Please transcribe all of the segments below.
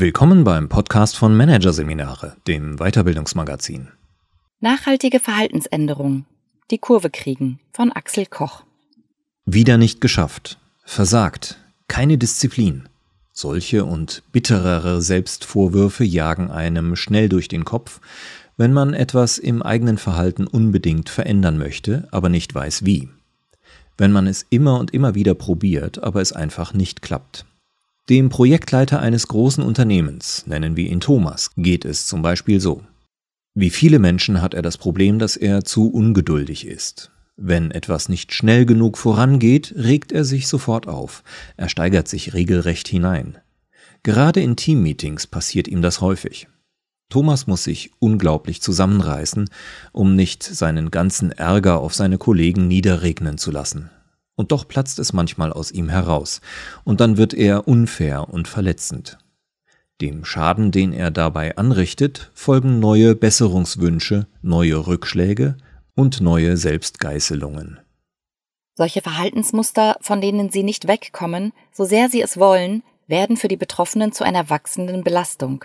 Willkommen beim Podcast von Managerseminare, dem Weiterbildungsmagazin. Nachhaltige Verhaltensänderung. Die Kurve kriegen von Axel Koch. Wieder nicht geschafft. Versagt. Keine Disziplin. Solche und bitterere Selbstvorwürfe jagen einem schnell durch den Kopf, wenn man etwas im eigenen Verhalten unbedingt verändern möchte, aber nicht weiß wie. Wenn man es immer und immer wieder probiert, aber es einfach nicht klappt. Dem Projektleiter eines großen Unternehmens, nennen wir ihn Thomas, geht es zum Beispiel so. Wie viele Menschen hat er das Problem, dass er zu ungeduldig ist. Wenn etwas nicht schnell genug vorangeht, regt er sich sofort auf, er steigert sich regelrecht hinein. Gerade in Teammeetings passiert ihm das häufig. Thomas muss sich unglaublich zusammenreißen, um nicht seinen ganzen Ärger auf seine Kollegen niederregnen zu lassen und doch platzt es manchmal aus ihm heraus, und dann wird er unfair und verletzend. Dem Schaden, den er dabei anrichtet, folgen neue Besserungswünsche, neue Rückschläge und neue Selbstgeißelungen. Solche Verhaltensmuster, von denen sie nicht wegkommen, so sehr sie es wollen, werden für die Betroffenen zu einer wachsenden Belastung.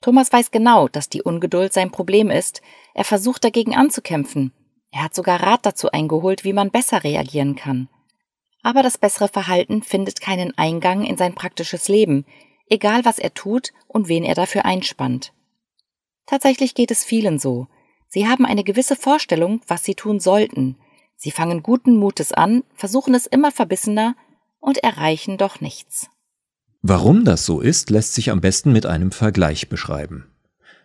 Thomas weiß genau, dass die Ungeduld sein Problem ist, er versucht dagegen anzukämpfen, er hat sogar Rat dazu eingeholt, wie man besser reagieren kann. Aber das bessere Verhalten findet keinen Eingang in sein praktisches Leben, egal was er tut und wen er dafür einspannt. Tatsächlich geht es vielen so. Sie haben eine gewisse Vorstellung, was sie tun sollten. Sie fangen guten Mutes an, versuchen es immer verbissener und erreichen doch nichts. Warum das so ist, lässt sich am besten mit einem Vergleich beschreiben.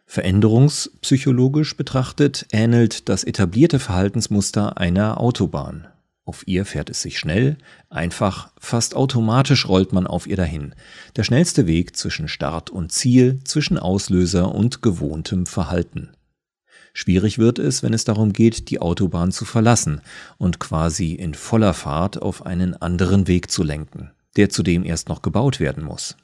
Veränderungspsychologisch betrachtet ähnelt das etablierte Verhaltensmuster einer Autobahn. Auf ihr fährt es sich schnell, einfach, fast automatisch rollt man auf ihr dahin. Der schnellste Weg zwischen Start und Ziel, zwischen Auslöser und gewohntem Verhalten. Schwierig wird es, wenn es darum geht, die Autobahn zu verlassen und quasi in voller Fahrt auf einen anderen Weg zu lenken, der zudem erst noch gebaut werden muss.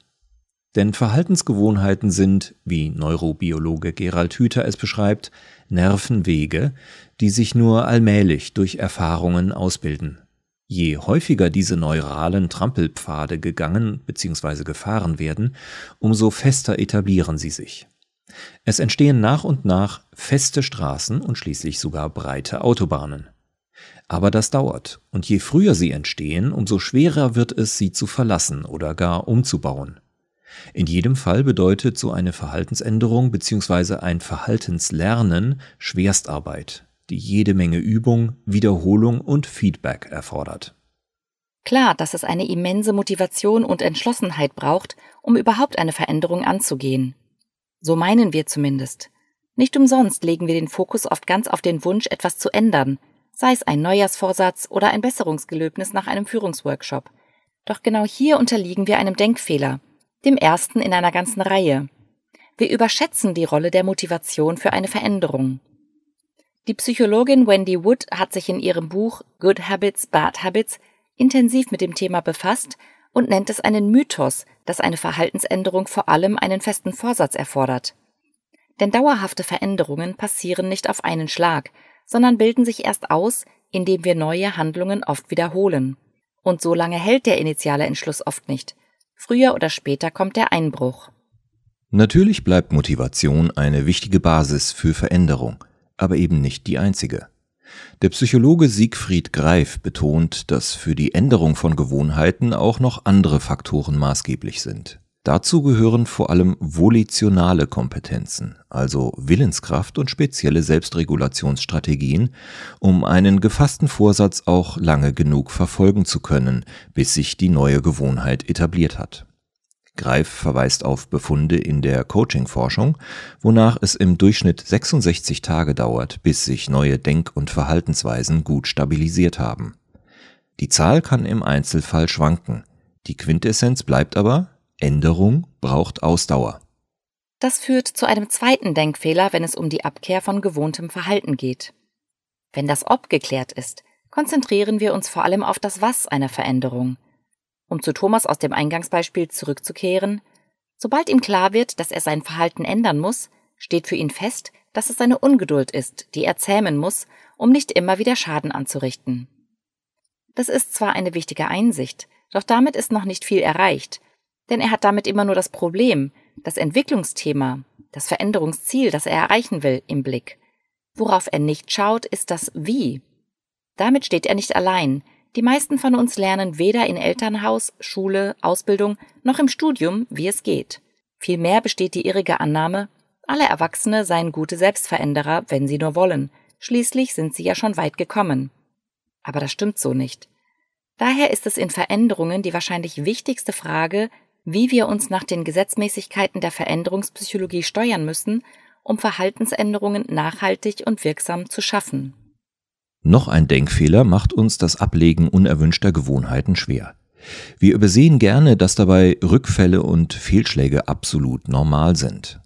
Denn Verhaltensgewohnheiten sind, wie Neurobiologe Gerald Hüther es beschreibt, Nervenwege, die sich nur allmählich durch Erfahrungen ausbilden. Je häufiger diese neuralen Trampelpfade gegangen bzw. gefahren werden, umso fester etablieren sie sich. Es entstehen nach und nach feste Straßen und schließlich sogar breite Autobahnen. Aber das dauert, und je früher sie entstehen, umso schwerer wird es, sie zu verlassen oder gar umzubauen. In jedem Fall bedeutet so eine Verhaltensänderung bzw. ein Verhaltenslernen Schwerstarbeit, die jede Menge Übung, Wiederholung und Feedback erfordert. Klar, dass es eine immense Motivation und Entschlossenheit braucht, um überhaupt eine Veränderung anzugehen. So meinen wir zumindest. Nicht umsonst legen wir den Fokus oft ganz auf den Wunsch, etwas zu ändern, sei es ein Neujahrsvorsatz oder ein Besserungsgelöbnis nach einem Führungsworkshop. Doch genau hier unterliegen wir einem Denkfehler, dem ersten in einer ganzen Reihe. Wir überschätzen die Rolle der Motivation für eine Veränderung. Die Psychologin Wendy Wood hat sich in ihrem Buch Good Habits, Bad Habits intensiv mit dem Thema befasst und nennt es einen Mythos, dass eine Verhaltensänderung vor allem einen festen Vorsatz erfordert. Denn dauerhafte Veränderungen passieren nicht auf einen Schlag, sondern bilden sich erst aus, indem wir neue Handlungen oft wiederholen. Und so lange hält der initiale Entschluss oft nicht. Früher oder später kommt der Einbruch. Natürlich bleibt Motivation eine wichtige Basis für Veränderung, aber eben nicht die einzige. Der Psychologe Siegfried Greif betont, dass für die Änderung von Gewohnheiten auch noch andere Faktoren maßgeblich sind. Dazu gehören vor allem volitionale Kompetenzen, also Willenskraft und spezielle Selbstregulationsstrategien, um einen gefassten Vorsatz auch lange genug verfolgen zu können, bis sich die neue Gewohnheit etabliert hat. Greif verweist auf Befunde in der Coaching-Forschung, wonach es im Durchschnitt 66 Tage dauert, bis sich neue Denk- und Verhaltensweisen gut stabilisiert haben. Die Zahl kann im Einzelfall schwanken. Die Quintessenz bleibt aber, Änderung braucht Ausdauer. Das führt zu einem zweiten Denkfehler, wenn es um die Abkehr von gewohntem Verhalten geht. Wenn das Ob geklärt ist, konzentrieren wir uns vor allem auf das Was einer Veränderung. Um zu Thomas aus dem Eingangsbeispiel zurückzukehren, sobald ihm klar wird, dass er sein Verhalten ändern muss, steht für ihn fest, dass es seine Ungeduld ist, die er zähmen muss, um nicht immer wieder Schaden anzurichten. Das ist zwar eine wichtige Einsicht, doch damit ist noch nicht viel erreicht, denn er hat damit immer nur das Problem, das Entwicklungsthema, das Veränderungsziel, das er erreichen will, im Blick. Worauf er nicht schaut, ist das Wie. Damit steht er nicht allein. Die meisten von uns lernen weder in Elternhaus, Schule, Ausbildung noch im Studium, wie es geht. Vielmehr besteht die irrige Annahme, alle Erwachsene seien gute Selbstveränderer, wenn sie nur wollen. Schließlich sind sie ja schon weit gekommen. Aber das stimmt so nicht. Daher ist es in Veränderungen die wahrscheinlich wichtigste Frage, wie wir uns nach den Gesetzmäßigkeiten der Veränderungspsychologie steuern müssen, um Verhaltensänderungen nachhaltig und wirksam zu schaffen. Noch ein Denkfehler macht uns das Ablegen unerwünschter Gewohnheiten schwer. Wir übersehen gerne, dass dabei Rückfälle und Fehlschläge absolut normal sind.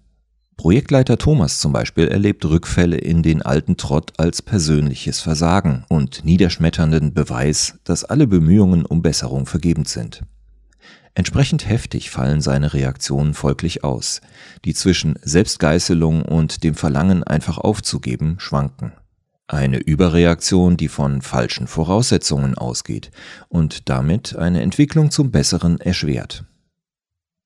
Projektleiter Thomas zum Beispiel erlebt Rückfälle in den alten Trott als persönliches Versagen und niederschmetternden Beweis, dass alle Bemühungen um Besserung vergebens sind. Entsprechend heftig fallen seine Reaktionen folglich aus, die zwischen Selbstgeißelung und dem Verlangen einfach aufzugeben schwanken. Eine Überreaktion, die von falschen Voraussetzungen ausgeht und damit eine Entwicklung zum Besseren erschwert.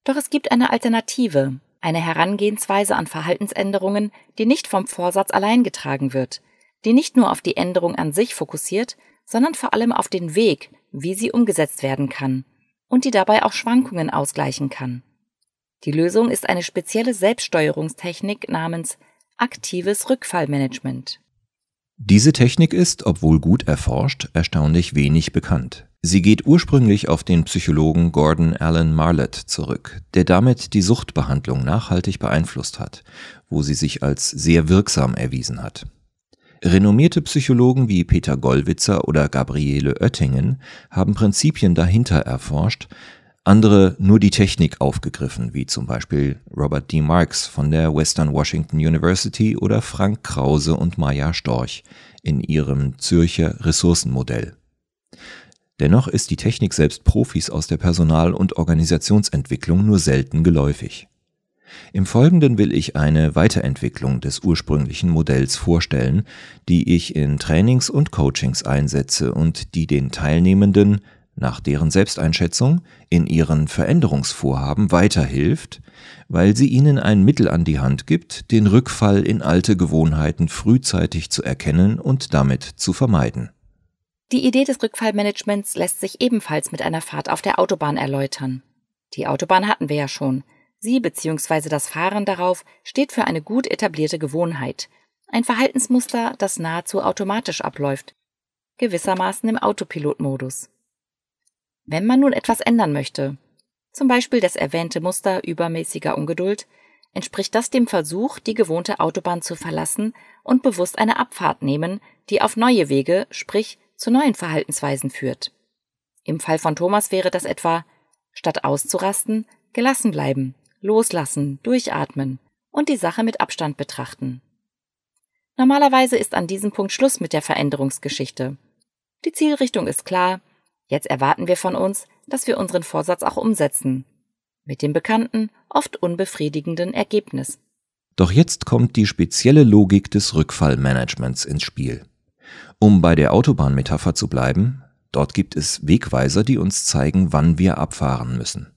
Doch es gibt eine Alternative, eine Herangehensweise an Verhaltensänderungen, die nicht vom Vorsatz allein getragen wird, die nicht nur auf die Änderung an sich fokussiert, sondern vor allem auf den Weg, wie sie umgesetzt werden kann und die dabei auch Schwankungen ausgleichen kann. Die Lösung ist eine spezielle Selbststeuerungstechnik namens aktives Rückfallmanagement. Diese Technik ist, obwohl gut erforscht, erstaunlich wenig bekannt. Sie geht ursprünglich auf den Psychologen Gordon Allen Marlett zurück, der damit die Suchtbehandlung nachhaltig beeinflusst hat, wo sie sich als sehr wirksam erwiesen hat. Renommierte Psychologen wie Peter Gollwitzer oder Gabriele Oettingen haben Prinzipien dahinter erforscht, andere nur die Technik aufgegriffen, wie zum Beispiel Robert D. Marks von der Western Washington University oder Frank Krause und Maya Storch in ihrem Zürcher Ressourcenmodell. Dennoch ist die Technik selbst Profis aus der Personal- und Organisationsentwicklung nur selten geläufig. Im Folgenden will ich eine Weiterentwicklung des ursprünglichen Modells vorstellen, die ich in Trainings und Coachings einsetze und die den Teilnehmenden nach deren Selbsteinschätzung in ihren Veränderungsvorhaben weiterhilft, weil sie ihnen ein Mittel an die Hand gibt, den Rückfall in alte Gewohnheiten frühzeitig zu erkennen und damit zu vermeiden. Die Idee des Rückfallmanagements lässt sich ebenfalls mit einer Fahrt auf der Autobahn erläutern. Die Autobahn hatten wir ja schon. Sie bzw. das Fahren darauf steht für eine gut etablierte Gewohnheit, ein Verhaltensmuster, das nahezu automatisch abläuft, gewissermaßen im Autopilotmodus. Wenn man nun etwas ändern möchte, zum Beispiel das erwähnte Muster übermäßiger Ungeduld, entspricht das dem Versuch, die gewohnte Autobahn zu verlassen und bewusst eine Abfahrt nehmen, die auf neue Wege, sprich zu neuen Verhaltensweisen führt. Im Fall von Thomas wäre das etwa, statt auszurasten, gelassen bleiben, loslassen, durchatmen und die Sache mit Abstand betrachten. Normalerweise ist an diesem Punkt Schluss mit der Veränderungsgeschichte. Die Zielrichtung ist klar, jetzt erwarten wir von uns, dass wir unseren Vorsatz auch umsetzen. Mit dem bekannten, oft unbefriedigenden Ergebnis. Doch jetzt kommt die spezielle Logik des Rückfallmanagements ins Spiel. Um bei der Autobahnmetapher zu bleiben, dort gibt es Wegweiser, die uns zeigen, wann wir abfahren müssen.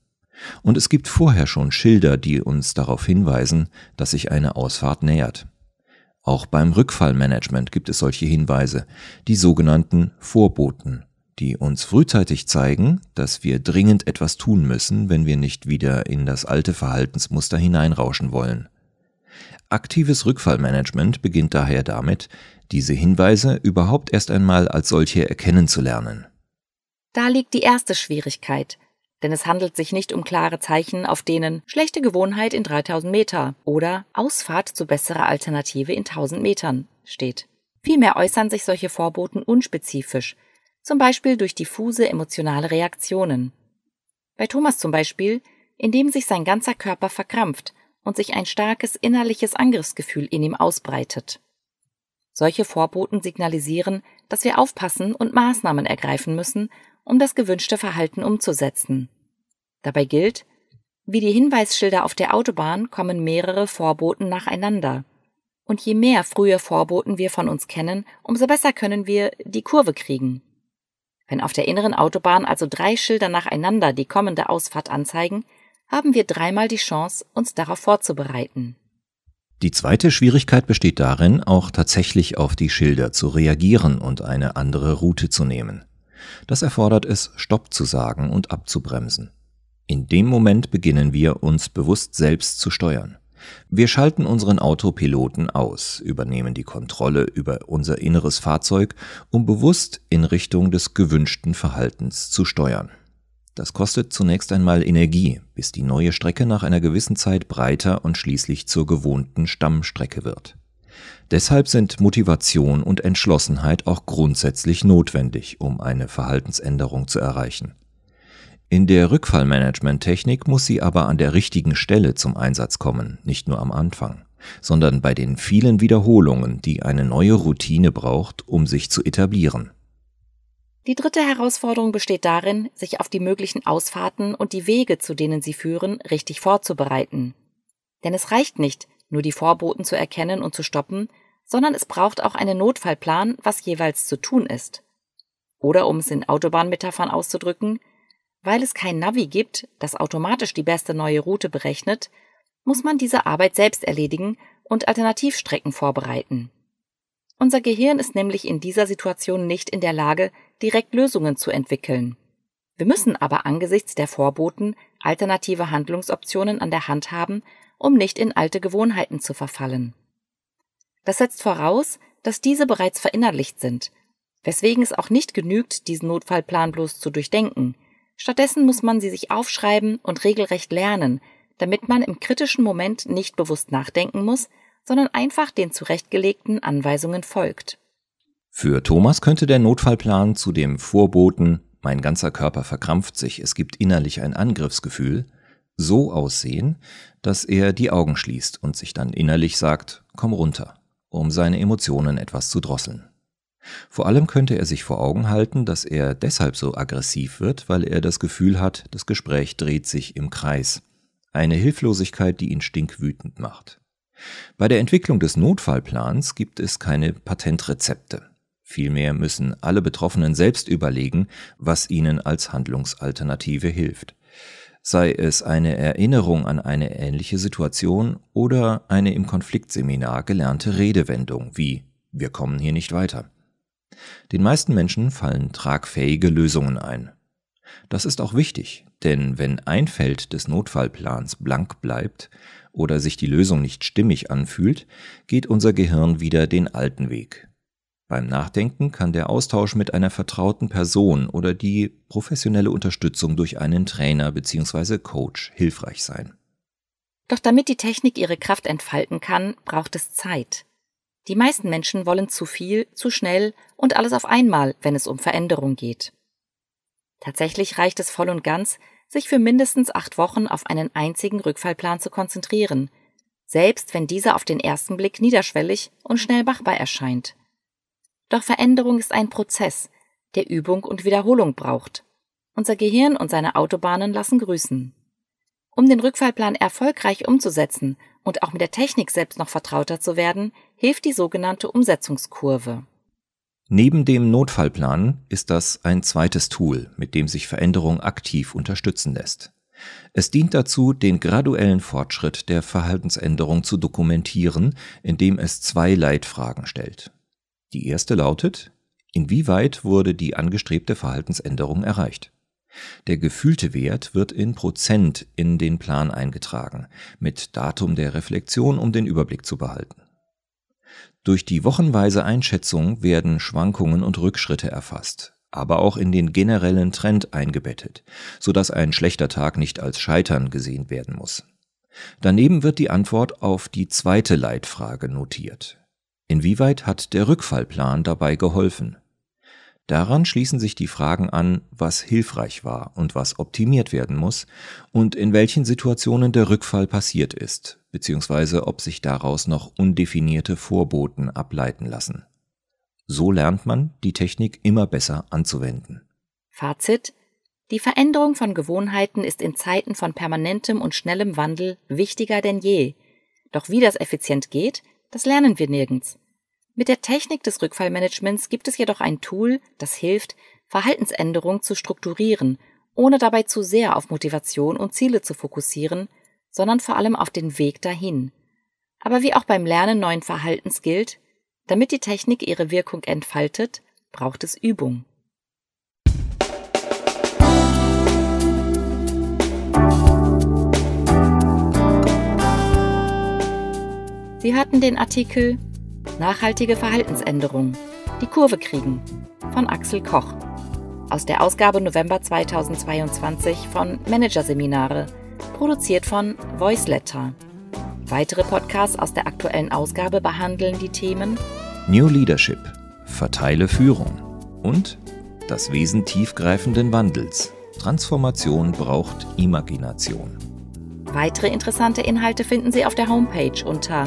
Und es gibt vorher schon Schilder, die uns darauf hinweisen, dass sich eine Ausfahrt nähert. Auch beim Rückfallmanagement gibt es solche Hinweise, die sogenannten Vorboten, die uns frühzeitig zeigen, dass wir dringend etwas tun müssen, wenn wir nicht wieder in das alte Verhaltensmuster hineinrauschen wollen. Aktives Rückfallmanagement beginnt daher damit, diese Hinweise überhaupt erst einmal als solche erkennen zu lernen. Da liegt die erste Schwierigkeit, denn es handelt sich nicht um klare Zeichen, auf denen schlechte Gewohnheit in 3000 Meter oder Ausfahrt zu besserer Alternative in 1000 Metern steht. Vielmehr äußern sich solche Vorboten unspezifisch, zum Beispiel durch diffuse emotionale Reaktionen. Bei Thomas zum Beispiel, indem sich sein ganzer Körper verkrampft und sich ein starkes innerliches Angriffsgefühl in ihm ausbreitet. Solche Vorboten signalisieren, dass wir aufpassen und Maßnahmen ergreifen müssen, um das gewünschte Verhalten umzusetzen. Dabei gilt, wie die Hinweisschilder auf der Autobahn kommen mehrere Vorboten nacheinander. Und je mehr frühe Vorboten wir von uns kennen, umso besser können wir die Kurve kriegen. Wenn auf der inneren Autobahn also drei Schilder nacheinander die kommende Ausfahrt anzeigen, haben wir dreimal die Chance, uns darauf vorzubereiten. Die zweite Schwierigkeit besteht darin, auch tatsächlich auf die Schilder zu reagieren und eine andere Route zu nehmen. Das erfordert es, Stopp zu sagen und abzubremsen. In dem Moment beginnen wir, uns bewusst selbst zu steuern. Wir schalten unseren Autopiloten aus, übernehmen die Kontrolle über unser inneres Fahrzeug, um bewusst in Richtung des gewünschten Verhaltens zu steuern. Das kostet zunächst einmal Energie, bis die neue Strecke nach einer gewissen Zeit breiter und schließlich zur gewohnten Stammstrecke wird. Deshalb sind Motivation und Entschlossenheit auch grundsätzlich notwendig, um eine Verhaltensänderung zu erreichen. In der Rückfallmanagement-Technik muss sie aber an der richtigen Stelle zum Einsatz kommen, nicht nur am Anfang, sondern bei den vielen Wiederholungen, die eine neue Routine braucht, um sich zu etablieren. Die dritte Herausforderung besteht darin, sich auf die möglichen Ausfahrten und die Wege, zu denen sie führen, richtig vorzubereiten. Denn es reicht nicht, nur die Vorboten zu erkennen und zu stoppen, sondern es braucht auch einen Notfallplan, was jeweils zu tun ist. Oder um es in Autobahnmetaphern auszudrücken, weil es kein Navi gibt, das automatisch die beste neue Route berechnet, muss man diese Arbeit selbst erledigen und Alternativstrecken vorbereiten. Unser Gehirn ist nämlich in dieser Situation nicht in der Lage, direkt Lösungen zu entwickeln. Wir müssen aber angesichts der Vorboten alternative Handlungsoptionen an der Hand haben, um nicht in alte Gewohnheiten zu verfallen. Das setzt voraus, dass diese bereits verinnerlicht sind, weswegen es auch nicht genügt, diesen Notfallplan bloß zu durchdenken. Stattdessen muss man sie sich aufschreiben und regelrecht lernen, damit man im kritischen Moment nicht bewusst nachdenken muss, sondern einfach den zurechtgelegten Anweisungen folgt. Für Thomas könnte der Notfallplan zu dem Vorboten mein ganzer Körper verkrampft sich, es gibt innerlich ein Angriffsgefühl, so aussehen, dass er die Augen schließt und sich dann innerlich sagt, komm runter, um seine Emotionen etwas zu drosseln. Vor allem könnte er sich vor Augen halten, dass er deshalb so aggressiv wird, weil er das Gefühl hat, das Gespräch dreht sich im Kreis. Eine Hilflosigkeit, die ihn stinkwütend macht. Bei der Entwicklung des Notfallplans gibt es keine Patentrezepte. Vielmehr müssen alle Betroffenen selbst überlegen, was ihnen als Handlungsalternative hilft. Sei es eine Erinnerung an eine ähnliche Situation oder eine im Konfliktseminar gelernte Redewendung wie Wir kommen hier nicht weiter. Den meisten Menschen fallen tragfähige Lösungen ein. Das ist auch wichtig, denn wenn ein Feld des Notfallplans blank bleibt oder sich die Lösung nicht stimmig anfühlt, geht unser Gehirn wieder den alten Weg. Beim Nachdenken kann der Austausch mit einer vertrauten Person oder die professionelle Unterstützung durch einen Trainer bzw. Coach hilfreich sein. Doch damit die Technik ihre Kraft entfalten kann, braucht es Zeit. Die meisten Menschen wollen zu viel, zu schnell und alles auf einmal, wenn es um Veränderung geht. Tatsächlich reicht es voll und ganz, sich für mindestens acht Wochen auf einen einzigen Rückfallplan zu konzentrieren, selbst wenn dieser auf den ersten Blick niederschwellig und schnell machbar erscheint. Doch Veränderung ist ein Prozess, der Übung und Wiederholung braucht. Unser Gehirn und seine Autobahnen lassen grüßen. Um den Rückfallplan erfolgreich umzusetzen und auch mit der Technik selbst noch vertrauter zu werden, hilft die sogenannte Umsetzungskurve. Neben dem Notfallplan ist das ein zweites Tool, mit dem sich Veränderung aktiv unterstützen lässt. Es dient dazu, den graduellen Fortschritt der Verhaltensänderung zu dokumentieren, indem es zwei Leitfragen stellt. Die erste lautet, inwieweit wurde die angestrebte Verhaltensänderung erreicht? Der gefühlte Wert wird in Prozent in den Plan eingetragen, mit Datum der Reflexion, um den Überblick zu behalten. Durch die wochenweise Einschätzung werden Schwankungen und Rückschritte erfasst, aber auch in den generellen Trend eingebettet, so dass ein schlechter Tag nicht als Scheitern gesehen werden muss. Daneben wird die Antwort auf die zweite Leitfrage notiert. Inwieweit hat der Rückfallplan dabei geholfen? Daran schließen sich die Fragen an, was hilfreich war und was optimiert werden muss und in welchen Situationen der Rückfall passiert ist, beziehungsweise ob sich daraus noch undefinierte Vorboten ableiten lassen. So lernt man, die Technik immer besser anzuwenden. Fazit Die Veränderung von Gewohnheiten ist in Zeiten von permanentem und schnellem Wandel wichtiger denn je. Doch wie das effizient geht, das lernen wir nirgends. Mit der Technik des Rückfallmanagements gibt es jedoch ein Tool, das hilft, Verhaltensänderungen zu strukturieren ohne dabei zu sehr auf Motivation und Ziele zu fokussieren, sondern vor allem auf den Weg dahin. Aber wie auch beim Lernen neuen Verhaltens gilt, damit die Technik ihre Wirkung entfaltet, braucht es Übung. Sie hatten den Artikel Nachhaltige Verhaltensänderung. Die Kurve kriegen von Axel Koch aus der Ausgabe November 2022 von Managerseminare, produziert von Voiceletter. Weitere Podcasts aus der aktuellen Ausgabe behandeln die Themen New Leadership, verteile Führung und das Wesen tiefgreifenden Wandels. Transformation braucht Imagination. Weitere interessante Inhalte finden Sie auf der Homepage unter